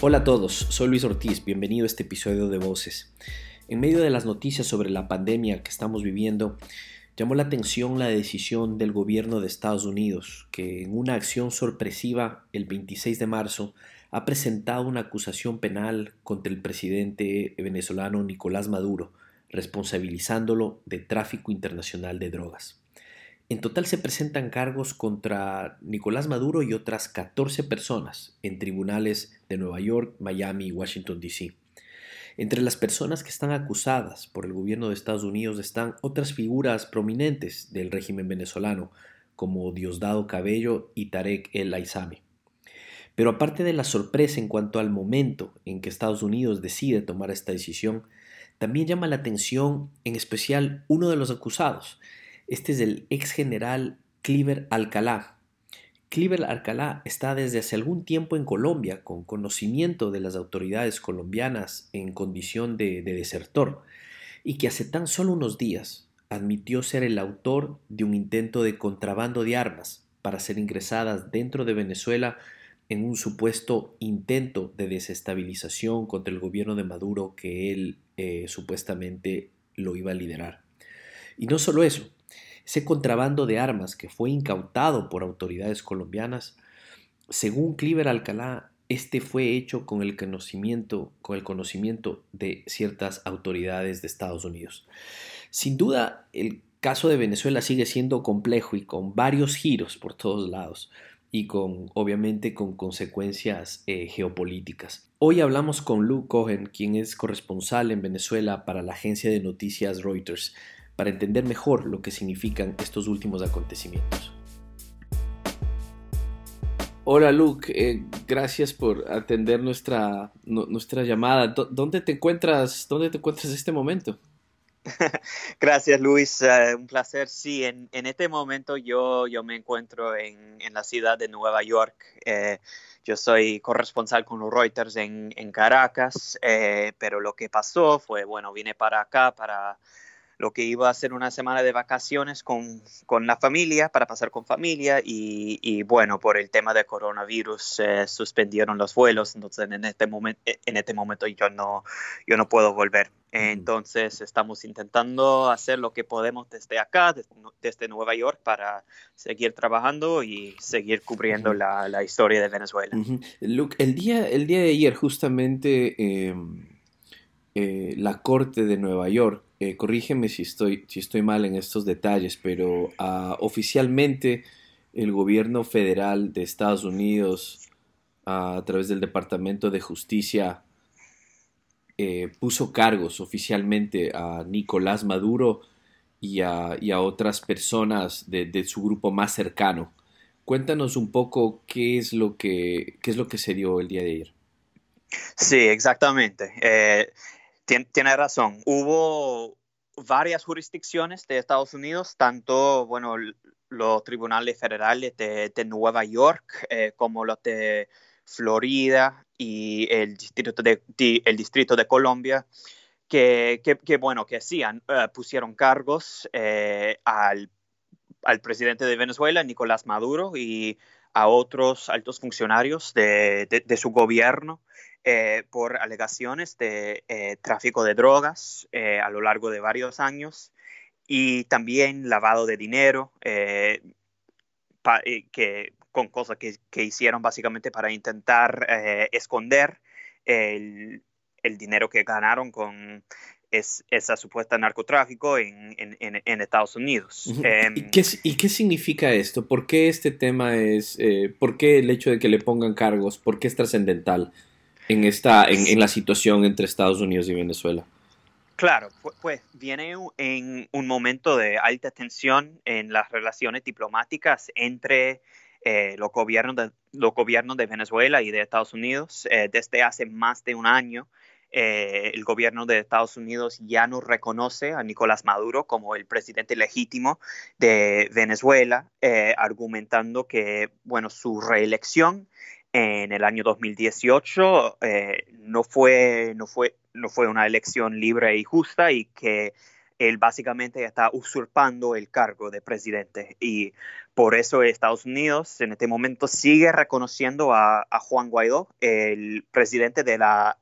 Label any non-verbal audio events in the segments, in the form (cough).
Hola a todos, soy Luis Ortiz, bienvenido a este episodio de Voces. En medio de las noticias sobre la pandemia que estamos viviendo, llamó la atención la decisión del gobierno de Estados Unidos, que en una acción sorpresiva el 26 de marzo ha presentado una acusación penal contra el presidente venezolano Nicolás Maduro, responsabilizándolo de tráfico internacional de drogas. En total se presentan cargos contra Nicolás Maduro y otras 14 personas en tribunales de Nueva York, Miami y Washington, D.C. Entre las personas que están acusadas por el gobierno de Estados Unidos están otras figuras prominentes del régimen venezolano, como Diosdado Cabello y Tarek El Aizami. Pero aparte de la sorpresa en cuanto al momento en que Estados Unidos decide tomar esta decisión, también llama la atención en especial uno de los acusados, este es el ex general Cliver Alcalá. Cliver Alcalá está desde hace algún tiempo en Colombia con conocimiento de las autoridades colombianas en condición de, de desertor y que hace tan solo unos días admitió ser el autor de un intento de contrabando de armas para ser ingresadas dentro de Venezuela en un supuesto intento de desestabilización contra el gobierno de Maduro que él eh, supuestamente lo iba a liderar. Y no solo eso, ese contrabando de armas que fue incautado por autoridades colombianas, según Cliver Alcalá, este fue hecho con el conocimiento, con el conocimiento de ciertas autoridades de Estados Unidos. Sin duda, el caso de Venezuela sigue siendo complejo y con varios giros por todos lados y con obviamente con consecuencias eh, geopolíticas. Hoy hablamos con Luke Cohen, quien es corresponsal en Venezuela para la agencia de noticias Reuters para entender mejor lo que significan estos últimos acontecimientos. Hola Luke, eh, gracias por atender nuestra, nuestra llamada. ¿Dónde te encuentras? ¿Dónde te encuentras en este momento? (laughs) Gracias Luis, eh, un placer. Sí, en, en, este momento yo, yo me encuentro en, en la ciudad de Nueva York. Eh, yo soy corresponsal con los Reuters en, en Caracas, pero lo que pasó fue, bueno, vine para acá para lo que iba a ser una semana de vacaciones con, con la familia, para pasar con familia, y, y, bueno, por el tema de coronavirus se suspendieron los vuelos, entonces en este, momento en este momento yo no, yo no puedo volver. Entonces estamos intentando hacer lo que podemos desde acá, desde, Nueva York, para seguir trabajando y seguir cubriendo la, la, historia de Venezuela. Luke, el día, el día de ayer justamente em, eh, la Corte de Nueva York eh, corrígeme si estoy, si estoy mal en estos detalles, pero uh, oficialmente el gobierno federal de Estados Unidos, uh, a través del Departamento de Justicia, eh, puso cargos oficialmente a Nicolás Maduro y a, y a otras personas de, de, su grupo más cercano. Cuéntanos un poco qué es lo que, qué es lo que se dio el día de ayer. Sí, exactamente. Eh, tiene razón. Hubo varias jurisdicciones de Estados Unidos, tanto, bueno, los tribunales federales de, Nueva York eh, como los de Florida y el distrito de, Colombia, que, bueno, que hacían, eh, pusieron cargos eh, al, presidente de Venezuela, Nicolás Maduro, y a otros altos funcionarios de su gobierno eh, por alegaciones de eh, tráfico de drogas eh, a lo largo de varios años y también lavado de dinero, que, con cosas que, que, hicieron básicamente para intentar esconder el, el, dinero que ganaron con es, esa supuesta narcotráfico en, en, en Estados Unidos. Em, ¿Y, qué, ¿Y, qué, significa esto? ¿Por qué este tema es, por qué el hecho de que le pongan cargos, por qué es trascendental? En, esta, en, la situación entre Estados Unidos y Venezuela? Claro, pues, viene en un momento de alta tensión en las relaciones diplomáticas entre eh, los, gobiernos de, los gobiernos de Venezuela y de Estados Unidos. Eh, desde hace más de un año, eh, el gobierno de Estados Unidos ya no reconoce a Nicolás Maduro como el presidente legítimo de Venezuela, argumentando que, bueno, su reelección en el año 2018 eh, no, fue, no, fue, no fue una elección libre y justa y que él básicamente está usurpando el cargo de presidente. Y por eso Estados Unidos en este momento sigue reconociendo a, Juan Guaidó, el presidente de la,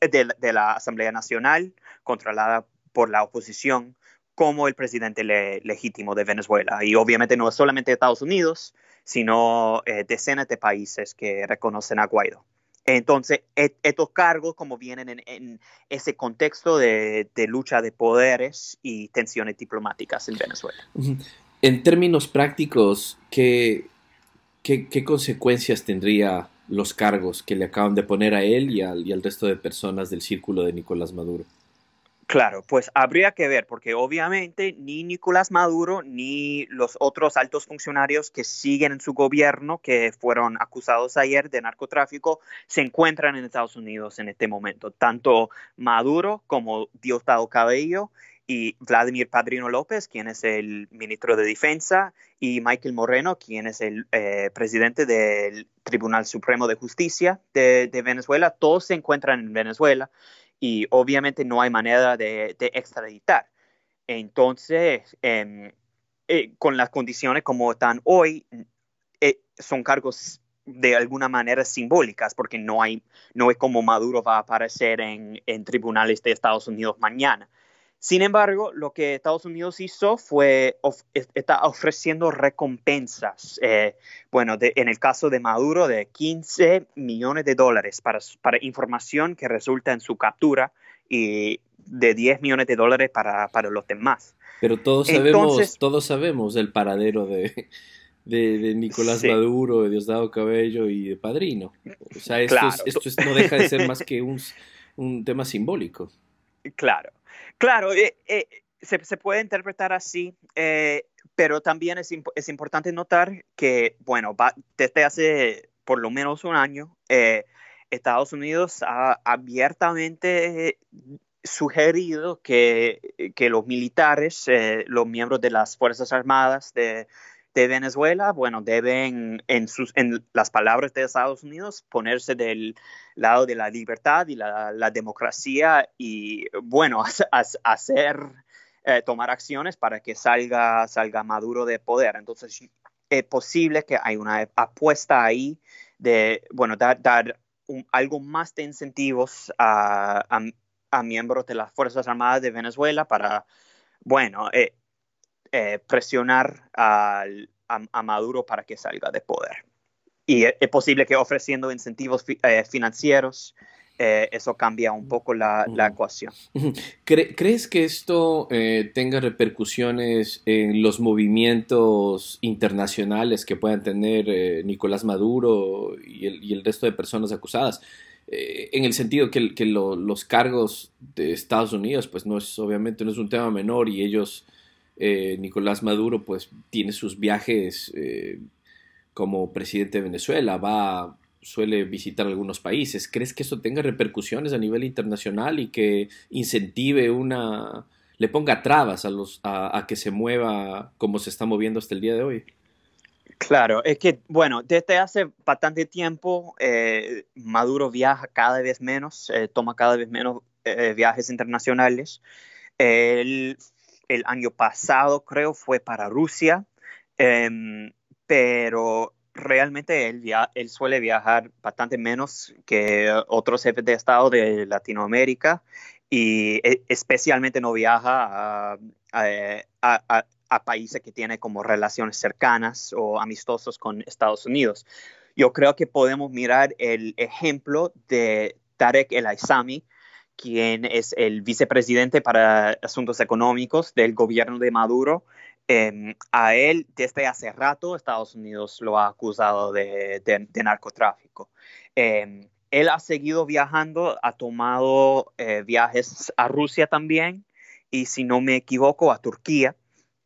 de, la Asamblea Nacional, controlada por la oposición, como el presidente legítimo de Venezuela. Y obviamente no es solamente Estados Unidos, sino eh, decenas de países que reconocen a Guaidó. Entonces, estos cargos como vienen en, ese contexto de, lucha de poderes y tensiones diplomáticas en Venezuela. En términos prácticos, ¿qué, qué, consecuencias tendría los cargos que le acaban de poner a él y al, y al resto de personas del círculo de Nicolás Maduro? Claro, pues habría que ver, porque obviamente ni Nicolás Maduro ni los otros altos funcionarios que siguen en su gobierno, que fueron acusados ayer de narcotráfico, se encuentran en Estados Unidos en este momento. Tanto Maduro como Diosdado Cabello y Vladimir Padrino López, quien es el ministro de Defensa, y Michael Moreno, quien es el eh, presidente del Tribunal Supremo de Justicia de Venezuela, todos se encuentran en Venezuela y obviamente no hay manera de, extraditar. Entonces, em, eh, con las condiciones como están hoy, eh, son cargos de alguna manera simbólicas, porque no hay, no es como Maduro va a aparecer en, en tribunales de Estados Unidos mañana. Sin embargo, lo que Estados Unidos hizo fue, está ofreciendo recompensas, eh, bueno, en el caso de Maduro, de 15 millones de dólares para, para información que resulta en su captura y de 10 millones de dólares para, para los demás. Pero todos sabemos, todos sabemos del paradero de, de, Nicolás Maduro, de Diosdado Cabello y de Padrino. O sea, esto, esto no deja de ser más que un, un tema simbólico. Claro. Claro, eh, eh, se, puede interpretar así, eh, pero también es, importante notar que, bueno, desde hace por lo menos un año, Estados Unidos ha abiertamente sugerido que, que los militares, los miembros de las Fuerzas Armadas de, de Venezuela, bueno, deben, en, sus, en las palabras de Estados Unidos, ponerse del lado de la libertad y la, democracia y, bueno, (laughs) hacer, eh, tomar acciones para que salga, salga Maduro de poder. Entonces, es posible que hay una apuesta ahí de, bueno, dar, dar algo más de incentivos a, a, miembros de las Fuerzas Armadas de Venezuela para, bueno, eh, eh, presionar a, Maduro para que salga de poder. Y es, posible que ofreciendo incentivos eh, financieros, eh, eso cambia un poco la, ecuación. ¿Crees que esto tenga repercusiones en los movimientos internacionales que puedan tener Nicolás Maduro y el, resto de personas acusadas? en el sentido que, que los cargos de Estados Unidos, pues no es, obviamente no es un tema menor y ellos eh, Nicolás Maduro pues tiene sus viajes eh, como presidente de Venezuela, va, suele visitar algunos países. ¿Crees que eso tenga repercusiones a nivel internacional y que incentive una, le ponga trabas a, los, a, que se mueva como se está moviendo hasta el día de hoy? Claro, es que, bueno, desde hace bastante tiempo eh, Maduro viaja cada vez menos, toma cada vez menos viajes internacionales. El año pasado, creo, fue para Rusia, em, pero realmente él, suele viajar bastante menos que otros jefes de Estado de Latinoamérica y e, especialmente no viaja a, países que tienen como relaciones cercanas o amistosos con Estados Unidos. Yo creo que podemos mirar el ejemplo de Tarek El Aizami, quien es el vicepresidente para asuntos económicos del gobierno de Maduro. Em, a él, desde hace rato, Estados Unidos lo ha acusado de, narcotráfico. Em, él ha seguido viajando, ha tomado eh, viajes a Rusia también y, si no me equivoco, a Turquía.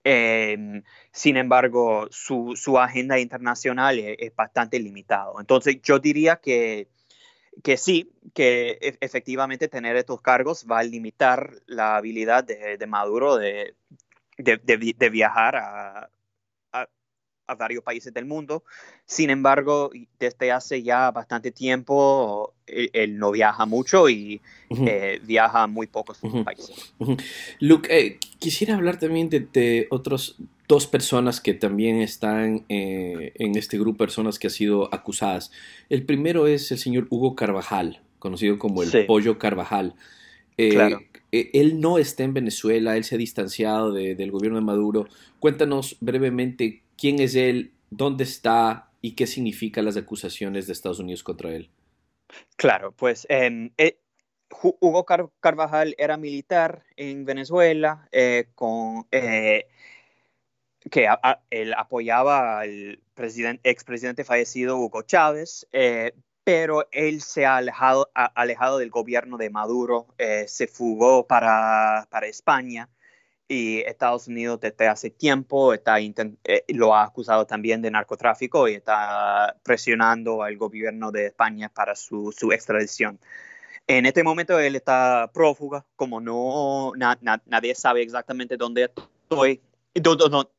Em, sin embargo, su, agenda internacional es, es, bastante limitado. Entonces, yo diría que que sí, que e, efectivamente tener estos cargos va a limitar la habilidad de, Maduro de, viajar a, varios países del mundo. Sin embargo, desde hace ya bastante tiempo, él, no viaja mucho y eh, viaja a muy pocos países. Luke, eh, quisiera hablar también de, de otros dos personas que también están eh, en este grupo, personas que han sido acusadas. El primero es el señor Hugo Carvajal, conocido como el Pollo Carvajal. claro. Eh, él no está en Venezuela, él se ha distanciado del gobierno de Maduro. Cuéntanos brevemente quién es él, dónde está y qué significan las acusaciones de Estados Unidos contra él. Claro, pues em, eh, Hugo Carvajal era militar en Venezuela eh, con, que él apoyaba al expresidente fallecido Hugo Chávez, pero él se ha alejado, del gobierno de Maduro, eh, se fugó para, España y Estados Unidos desde hace tiempo está eh, lo ha acusado también de narcotráfico y está presionando al gobierno de España para su, extradición. En este momento él está prófuga, como no nadie sabe exactamente dónde estoy,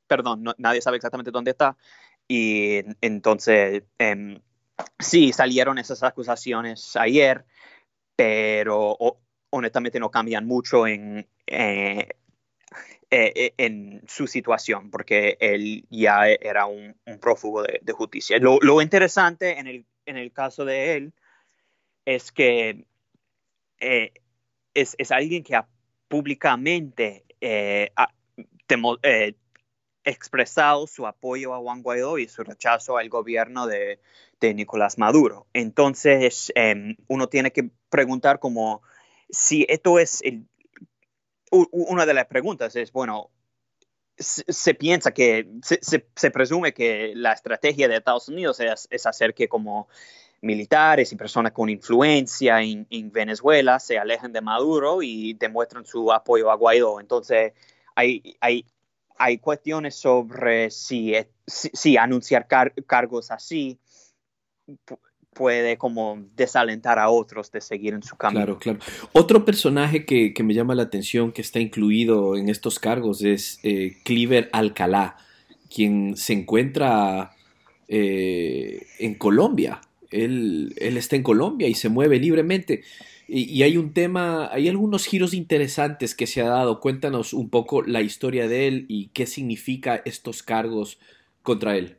perdón, nadie sabe exactamente dónde está y entonces... Em, sí, salieron esas acusaciones ayer, pero honestamente no cambian mucho en, eh, eh, en su situación, porque él ya era un, prófugo de, justicia. Lo, interesante en el, en el, caso de él es que eh, es, es, alguien que públicamente ha, expresado su apoyo a Juan Guaidó y su rechazo al gobierno de, Nicolás Maduro. Entonces, em, uno tiene que preguntar como si esto es una de las preguntas es, bueno, se, piensa que, se, presume que la estrategia de Estados Unidos es, hacer que como militares y personas con influencia en, Venezuela se alejen de Maduro y demuestren su apoyo a Guaidó. Entonces, hay, hay, hay cuestiones sobre si, si, anunciar cargos así puede como desalentar a otros de seguir en su camino. Claro, claro. Otro personaje que, me llama la atención que está incluido en estos cargos es eh, Cliver Alcalá, quien se encuentra eh, en Colombia. Él, él, está en Colombia y se mueve libremente. Y, hay un tema, hay algunos giros interesantes que se ha dado. Cuéntanos un poco la historia de él y qué significa estos cargos contra él.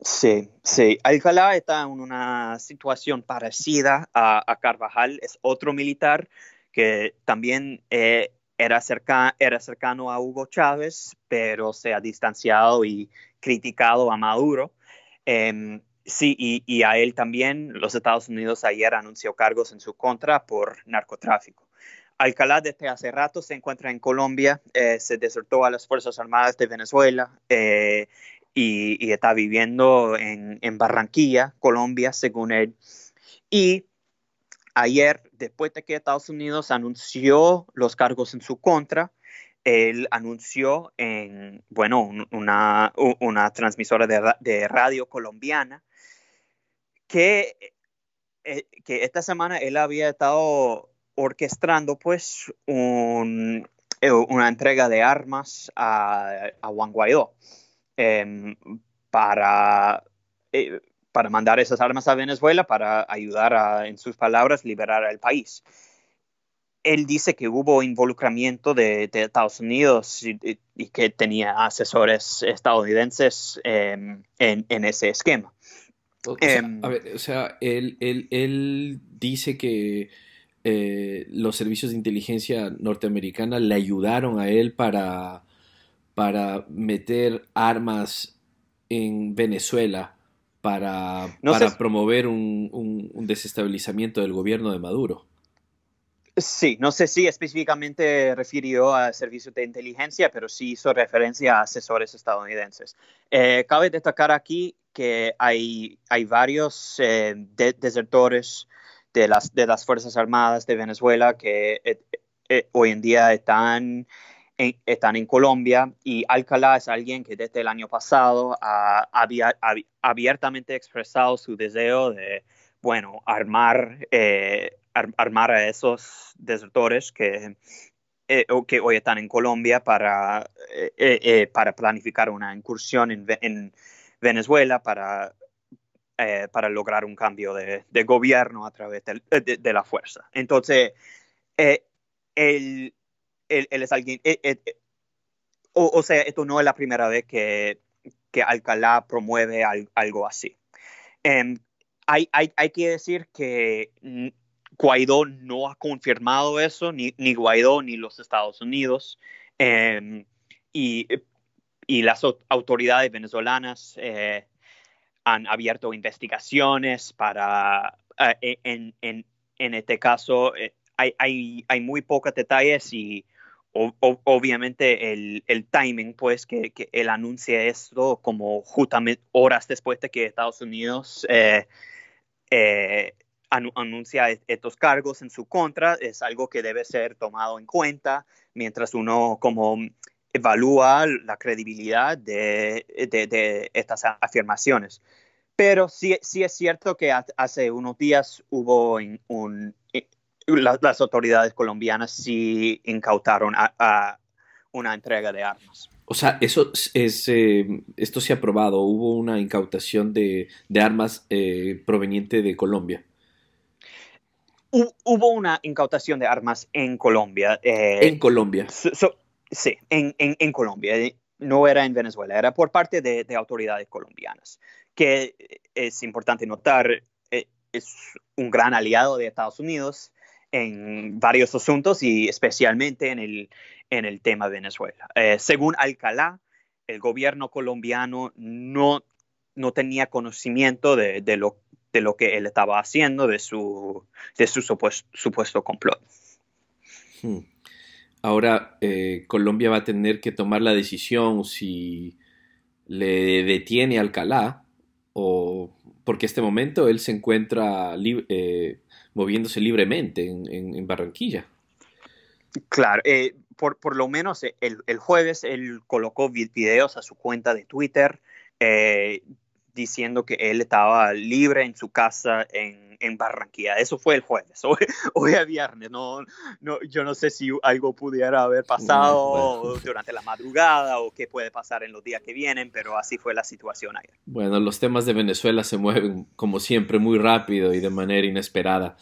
Sí, sí. Alcalá está en una situación parecida a, Carvajal. Es otro militar que también eh, era, era cercano a Hugo Chávez, pero se ha distanciado y criticado a Maduro. Em, Sí, y, a él también los Estados Unidos ayer anunció cargos en su contra por narcotráfico. Alcalá desde hace rato se encuentra en Colombia, eh, se desertó a las Fuerzas Armadas de Venezuela eh, y, está viviendo en, Barranquilla, Colombia, según él. Y ayer, después de que Estados Unidos anunció los cargos en su contra, él anunció en, bueno, una, transmisora de radio colombiana que, eh, que esta semana él había estado orquestando pues eh, una entrega de armas a, a Juan Guaidó em, para, eh, para mandar esas armas a Venezuela para ayudar a, en sus palabras, liberar al país. Él dice que hubo involucramiento de, Estados Unidos y, que tenía asesores estadounidenses em, en, en, ese esquema. O sea, em, a ver, o sea, él, él, dice que eh, los servicios de inteligencia norteamericana le ayudaron a él para, para meter armas en Venezuela para, para promover un, un, desestabilizamiento del gobierno de Maduro. Sí, no sé si específicamente refirió a servicios de inteligencia, pero sí hizo referencia a asesores estadounidenses. Eh, cabe destacar aquí que hay, hay varios eh, desertores de las, de las Fuerzas Armadas de Venezuela que eh, hoy en día están en, están en Colombia y Alcalá es alguien que desde el año pasado ha, abiertamente expresado su deseo de, bueno, armar, armar a esos desertores que, que hoy están en Colombia para, para planificar una incursión en, en Venezuela para, eh, para lograr un cambio de, gobierno a través de, la fuerza. Entonces, eh, él, es alguien, o, sea, esto no es la primera vez que, que Alcalá promueve algo así. Em, hay, hay, hay, que decir que Guaidó no ha confirmado eso, ni, ni Guaidó ni los Estados Unidos. Em, y, y, las autoridades venezolanas eh, han abierto investigaciones para, eh, en, en, en, este caso, eh, hay, hay, hay, muy pocos detalles y obviamente el, el, timing, pues, que, que, él anuncie esto como justamente horas después de que Estados Unidos anuncia estos cargos en su contra es algo que debe ser tomado en cuenta mientras uno como evalúa la credibilidad de, estas afirmaciones. Pero sí, sí, es cierto que hace unos días hubo un, las autoridades colombianas sí incautaron a, una entrega de armas. O sea, eso es, eh, esto se ha probado. Hubo una incautación de, de armas eh, proveniente de Colombia hubo una incautación de armas en Colombia. Eh, en Colombia. sí, en, en, Colombia. Eh, no era en Venezuela, era por parte de, autoridades colombianas, que es importante notar, eh, es un gran aliado de Estados Unidos en varios asuntos y especialmente en el, en el tema de Venezuela. según Alcalá, el gobierno colombiano no, no tenía conocimiento de, de, lo, de lo que él estaba haciendo, de su, de su supuesto, complot. Hmm. Ahora eh, Colombia va a tener que tomar la decisión si le detiene a Alcalá o porque en este momento él se encuentra eh, moviéndose libremente en, Barranquilla. Claro, eh, por, por, lo menos el, el, jueves él colocó videos a su cuenta de Twitter diciendo que él estaba libre en su casa en, en Barranquilla. Eso fue el jueves. (laughs) Hoy, es viernes. No, no, yo no sé si algo pudiera haber pasado (laughs) durante la madrugada o qué puede pasar en los días que vienen, pero así fue la situación ayer. Bueno, los temas de Venezuela se mueven como siempre muy rápido y de manera inesperada.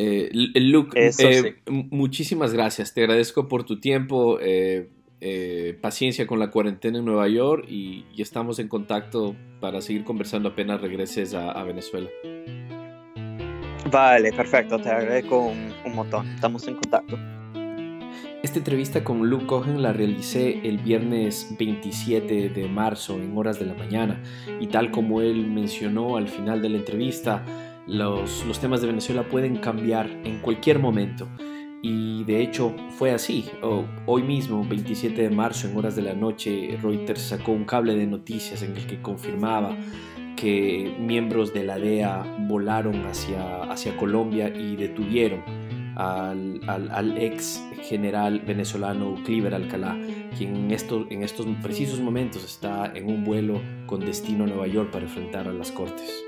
Eh, Luke, eh, muchísimas gracias. Te agradezco por tu tiempo. Eh, eh, paciencia con la cuarentena en Nueva York y, estamos en contacto para seguir conversando apenas regreses a, Venezuela. Vale, perfecto, te agradezco un, un, montón. Estamos en contacto. Esta entrevista con Luke Cohen la realicé el viernes 27 de marzo en horas de la mañana y tal como él mencionó al final de la entrevista, los, los temas de Venezuela pueden cambiar en cualquier momento. Y de hecho fue así. hoy mismo, 27 de marzo, en horas de la noche, Reuters sacó un cable de noticias en el que confirmaba que miembros de la DEA volaron hacia, hacia Colombia y detuvieron al, al, ex general venezolano Cliver Alcalá, quien en estos, en estos precisos momentos está en un vuelo con destino a Nueva York para enfrentar a las cortes.